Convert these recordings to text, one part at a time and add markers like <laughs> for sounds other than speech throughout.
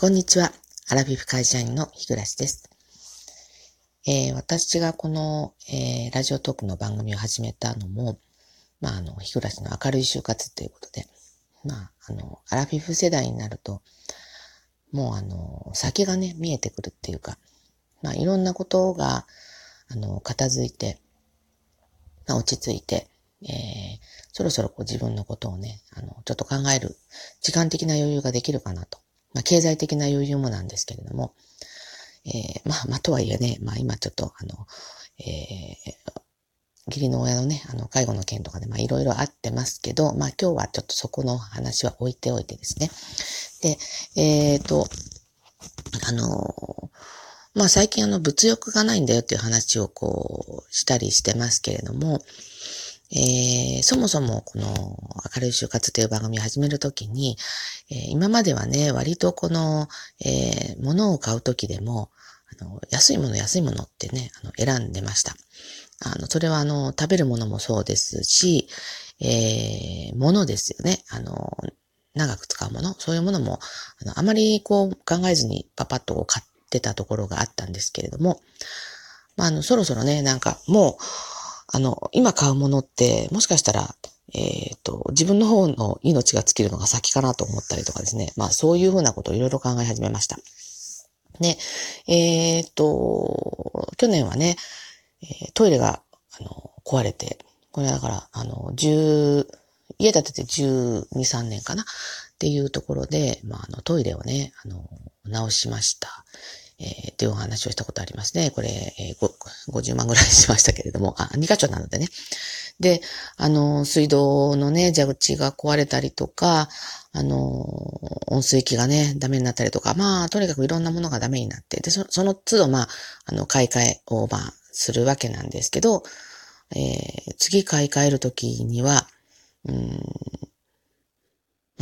こんにちは。アラフィフ会社員の日暮です。えー、私がこの、えー、ラジオトークの番組を始めたのも、まあ、あの、日暮の明るい就活っていうことで、まあ、あの、アラフィフ世代になると、もうあの、先がね、見えてくるっていうか、まあ、いろんなことが、あの、片付いて、まあ、落ち着いて、えー、そろそろこう自分のことをね、あの、ちょっと考える時間的な余裕ができるかなと。まあ、経済的な余裕もなんですけれども、えー、まあ、まあ、とはいえね、まあ今ちょっと、あの、えー、義理の親のね、あの、介護の件とかで、まあいろいろあってますけど、まあ今日はちょっとそこの話は置いておいてですね。で、えっ、ー、と、あの、まあ最近あの物欲がないんだよっていう話をこうしたりしてますけれども、えー、そもそもこの明るい就活という番組を始めるときに、えー、今まではね、割とこの、えー、物を買うときでも、あの、安いもの安いものってね、あの、選んでました。あの、それはあの、食べるものもそうですし、えー、物ですよね。あの、長く使うもの、そういうものも、あの、あまりこう考えずにパパッとこう買ってたところがあったんですけれども、まあ、あの、そろそろね、なんかもう、あの、今買うものって、もしかしたら、えっ、ー、と、自分の方の命が尽きるのが先かなと思ったりとかですね。まあ、そういうふうなことをいろいろ考え始めました。ね、えっ、ー、と、去年はね、トイレが、あの、壊れて、これはだから、あの、十、家建てて12、3年かな？っていうところで、まあ、あの、トイレをね、あの、直しました。えー、っていうお話をしたことありますね。これ、えー、50万ぐらいしましたけれども、あ、2箇所なのでね。で、あの、水道のね、蛇口が壊れたりとか、あの、温水器がね、ダメになったりとか、まあ、とにかくいろんなものがダメになって、で、そその都度、まあ、あの、買い替えを、まあ、するわけなんですけど、えー、次買い替えるときには、う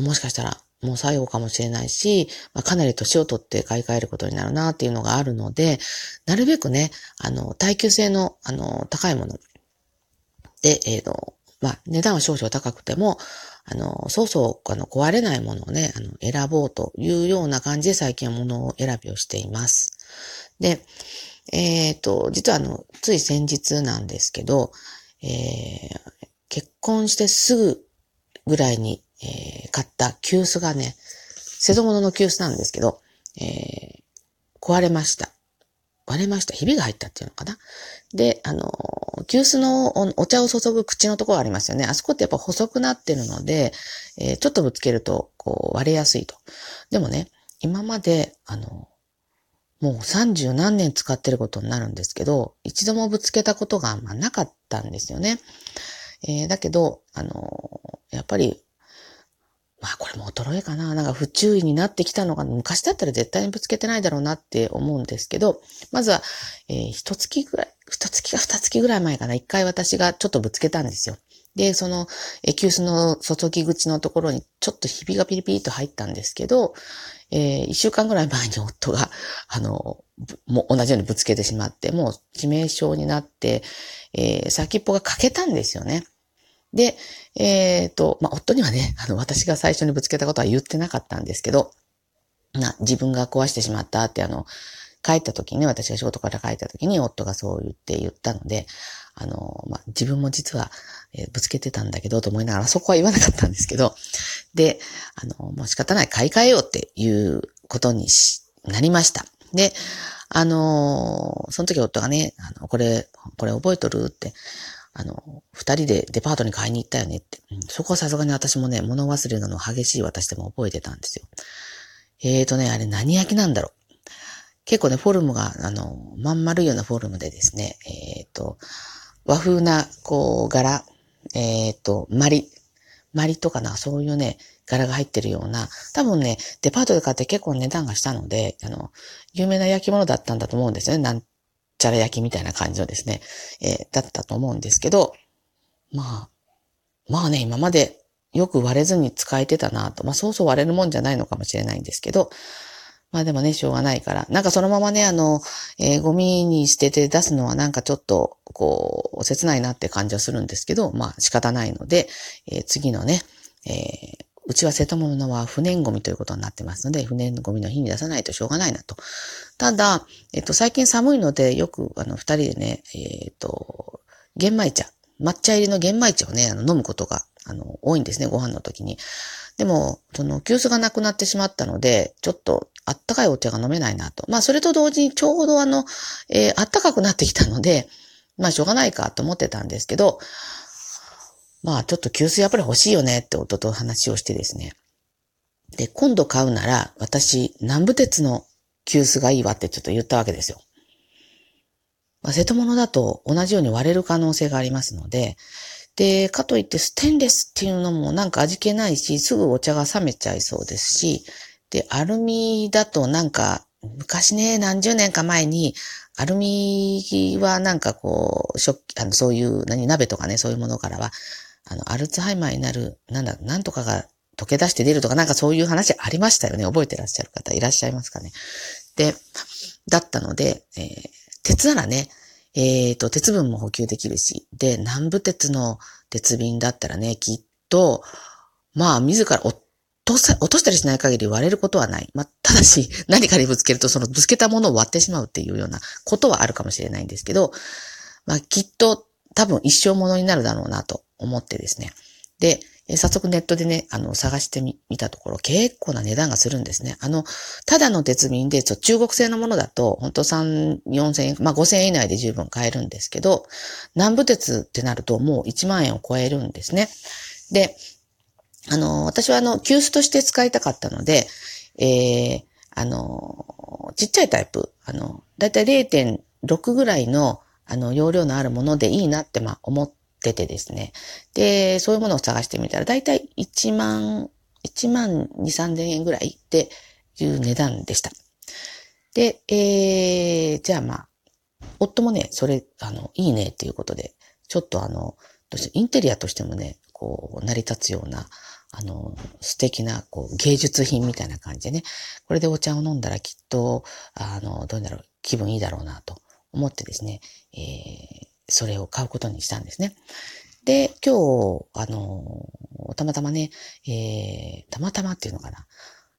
ん、もしかしたら、もう最後かもしれないし、まあ、かなり年を取って買い替えることになるなっていうのがあるので、なるべくね、あの、耐久性の、あの、高いもので、えっ、ー、と、まあ、値段は少々高くても、あの、そうそう、あの、壊れないものをね、あの、選ぼうというような感じで最近は物を選びをしています。で、えっ、ー、と、実はあの、つい先日なんですけど、えー、結婚してすぐぐらいにえー、買った急須がね、瀬戸物の急須なんですけど、えー、壊れました。割れました。ひびが入ったっていうのかな。で、あの、急須のお茶を注ぐ口のところありますよね。あそこってやっぱ細くなってるので、えー、ちょっとぶつけると、こう、割れやすいと。でもね、今まで、あの、もう三十何年使ってることになるんですけど、一度もぶつけたことがまなかったんですよね。えー、だけど、あの、やっぱりまあこれも衰えかな。なんか不注意になってきたのが、昔だったら絶対にぶつけてないだろうなって思うんですけど、まずは、えー、一月ぐらい、一月か二月ぐらい前かな。一回私がちょっとぶつけたんですよ。で、その、え急須の注ぎ口のところにちょっとひびがピリピリと入ったんですけど、えー、一週間ぐらい前に夫が、あの、もう同じようにぶつけてしまって、もう致命傷になって、えー、先っぽが欠けたんですよね。で、えっ、ー、と、まあ、夫にはね、あの、私が最初にぶつけたことは言ってなかったんですけど、な、自分が壊してしまったって、あの、帰った時にね、私が仕事から帰った時に夫がそう言って言ったので、あの、まあ、自分も実は、えー、ぶつけてたんだけど、と思いながらそこは言わなかったんですけど、で、あの、もう仕方ない、買い替えようっていうことにし、なりました。で、あのその時夫がね、あの、これ、これ覚えとるって、あの、二人でデパートに買いに行ったよねって。そこはさすがに私もね、物忘れなの激しい私でも覚えてたんですよ。えーとね、あれ何焼きなんだろう。結構ね、フォルムが、あの、まん丸いようなフォルムでですね、えーと、和風な、こう、柄、えーと、マリ、マリとかな、そういうね、柄が入ってるような、多分ね、デパートで買って結構値段がしたので、あの、有名な焼き物だったんだと思うんですよね。なんチャラ焼きみたいな感じのですね、えー、だったと思うんですけど、まあ、まあね、今までよく割れずに使えてたなと。まあそうそう割れるもんじゃないのかもしれないんですけど、まあでもね、しょうがないから。なんかそのままね、あの、えー、ゴミに捨てて出すのはなんかちょっと、こう、切ないなって感じはするんですけど、まあ仕方ないので、えー、次のね、えー、うちは瀬戸物のは不燃ゴミということになってますので、不燃ゴミの日に出さないとしょうがないなと。ただ、えっと、最近寒いので、よく、あの、二人でね、えっと、玄米茶、抹茶入りの玄米茶をね、あの飲むことが、あの、多いんですね、ご飯の時に。でも、その、急須がなくなってしまったので、ちょっと、あったかいお茶が飲めないなと。まあ、それと同時にちょうどあの、えー、あったかくなってきたので、まあ、しょうがないかと思ってたんですけど、まあ、ちょっと急須やっぱり欲しいよねって夫と話をしてですね。で、今度買うなら、私、南部鉄の急須がいいわってちょっと言ったわけですよ。まあ、瀬戸物だと同じように割れる可能性がありますので、で、かといってステンレスっていうのもなんか味気ないし、すぐお茶が冷めちゃいそうですし、で、アルミだとなんか、昔ね、何十年か前に、アルミはなんかこう、食器、あの、そういう、何、鍋とかね、そういうものからは、あの、アルツハイマーになる、なんだ、なんとかが溶け出して出るとか、なんかそういう話ありましたよね。覚えてらっしゃる方いらっしゃいますかね。で、だったので、えー、鉄ならね、えっ、ー、と、鉄分も補給できるし、で、南部鉄の鉄瓶だったらね、きっと、まあ、自ら落とさ、落としたりしない限り割れることはない。まあ、ただし、何かにぶつけると、そのぶつけたものを割ってしまうっていうようなことはあるかもしれないんですけど、まあ、きっと、多分一生ものになるだろうなと思ってですね。で、早速ネットでね、あの、探してみ、見たところ、結構な値段がするんですね。あの、ただの鉄瓶で、中国製のものだと、本当3、4千円、まあ5千円以内で十分買えるんですけど、南部鉄ってなるともう1万円を超えるんですね。で、あの、私はあの、急須として使いたかったので、えー、あの、ちっちゃいタイプ、あの、だいたい0.6ぐらいの、あの、容量のあるものでいいなって、まあ、思っててですね。で、そういうものを探してみたら、だいたい1万、1万2、3千円ぐらいっていう値段でした。で、えー、じゃあまあ、夫もね、それ、あの、いいねっていうことで、ちょっとあの、インテリアとしてもね、こう、成り立つような、あの、素敵な、こう、芸術品みたいな感じでね、これでお茶を飲んだらきっと、あの、どうだろう、気分いいだろうなと思ってですね、えー、それを買うことにしたんですね。で、今日、あの、たまたまね、えー、たまたまっていうのかな。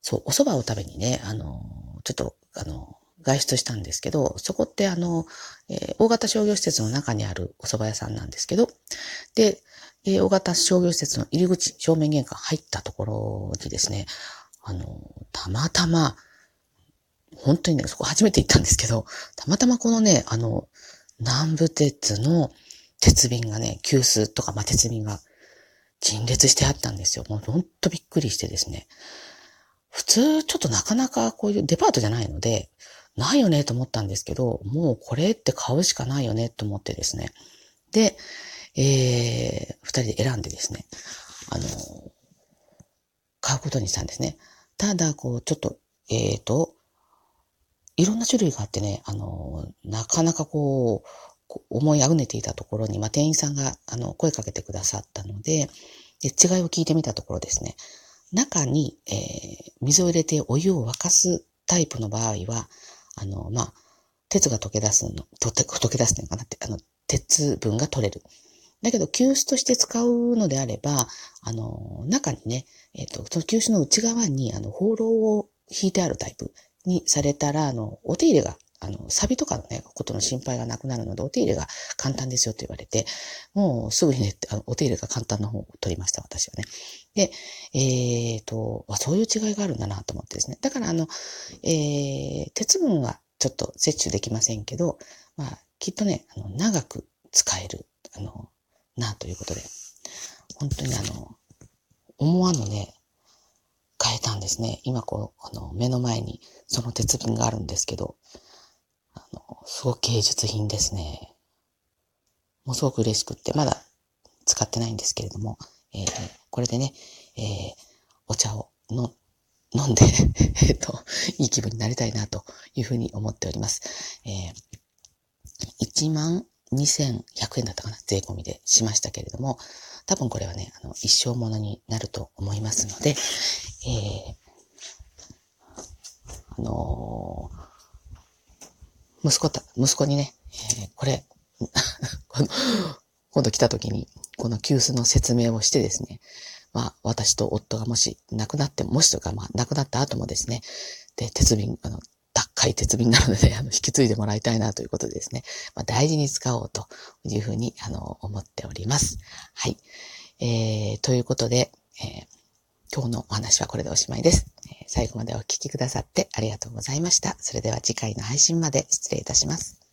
そう、お蕎麦を食べにね、あの、ちょっと、あの、外出したんですけど、そこってあの、えー、大型商業施設の中にあるお蕎麦屋さんなんですけど、で、えー、大型商業施設の入り口、正面玄関入ったところにですね、あの、たまたま、本当にね、そこ初めて行ったんですけど、たまたまこのね、あの、南部鉄の鉄瓶がね、急須とか、まあ、鉄瓶が陳列してあったんですよ。もうほんとびっくりしてですね。普通、ちょっとなかなかこういうデパートじゃないので、ないよねと思ったんですけど、もうこれって買うしかないよねと思ってですね。で、えー、二人で選んでですね、あの、買うことにしたんですね。ただ、こう、ちょっと、えっ、ー、と、いろんな種類があってね、あの、なかなかこう、思いあぐねていたところに、まあ、店員さんが、あの、声かけてくださったので、で違いを聞いてみたところですね、中に、えー、水を入れてお湯を沸かすタイプの場合は、あの、まあ、鉄が溶け出すの、と溶け出すのかなって、あの、鉄分が取れる。だけど、急須として使うのであれば、あの、中にね、えっ、ー、と、その急須の内側に、あの、放浪を引いてあるタイプ。にされたら、あの、お手入れが、あの、錆とかのね、ことの心配がなくなるので、お手入れが簡単ですよと言われて、もうすぐにね、あのお手入れが簡単な方を取りました、私はね。で、えっ、ー、と、そういう違いがあるんだなと思ってですね。だから、あの、えー、鉄分はちょっと摂取できませんけど、まあ、きっとね、あの、長く使える、あの、なということで、本当にあの、思わぬね、変えたんですね。今こう、あの、目の前にその鉄瓶があるんですけど、あの、すごく芸術品ですね。もうすごく嬉しくって、まだ使ってないんですけれども、えー、これでね、えー、お茶をの飲んで <laughs> えっと、いい気分になりたいなというふうに思っております。えー、1万2100円だったかな税込みでしましたけれども、多分これはね、あの、一生ものになると思いますので、えー、あのー、息子た、息子にね、えー、これ、<laughs> 今度来た時に、この急須の説明をしてですね、まあ、私と夫がもし亡くなっても、しとか、まあ、亡くなった後もですね、で、鉄瓶、あの、高い鉄瓶なので、あの、引き継いでもらいたいなということでですね、まあ、大事に使おうというふうに、あの、思っております。はい。えー、ということで、えー今日のお話はこれでおしまいです。最後までお聴きくださってありがとうございました。それでは次回の配信まで失礼いたします。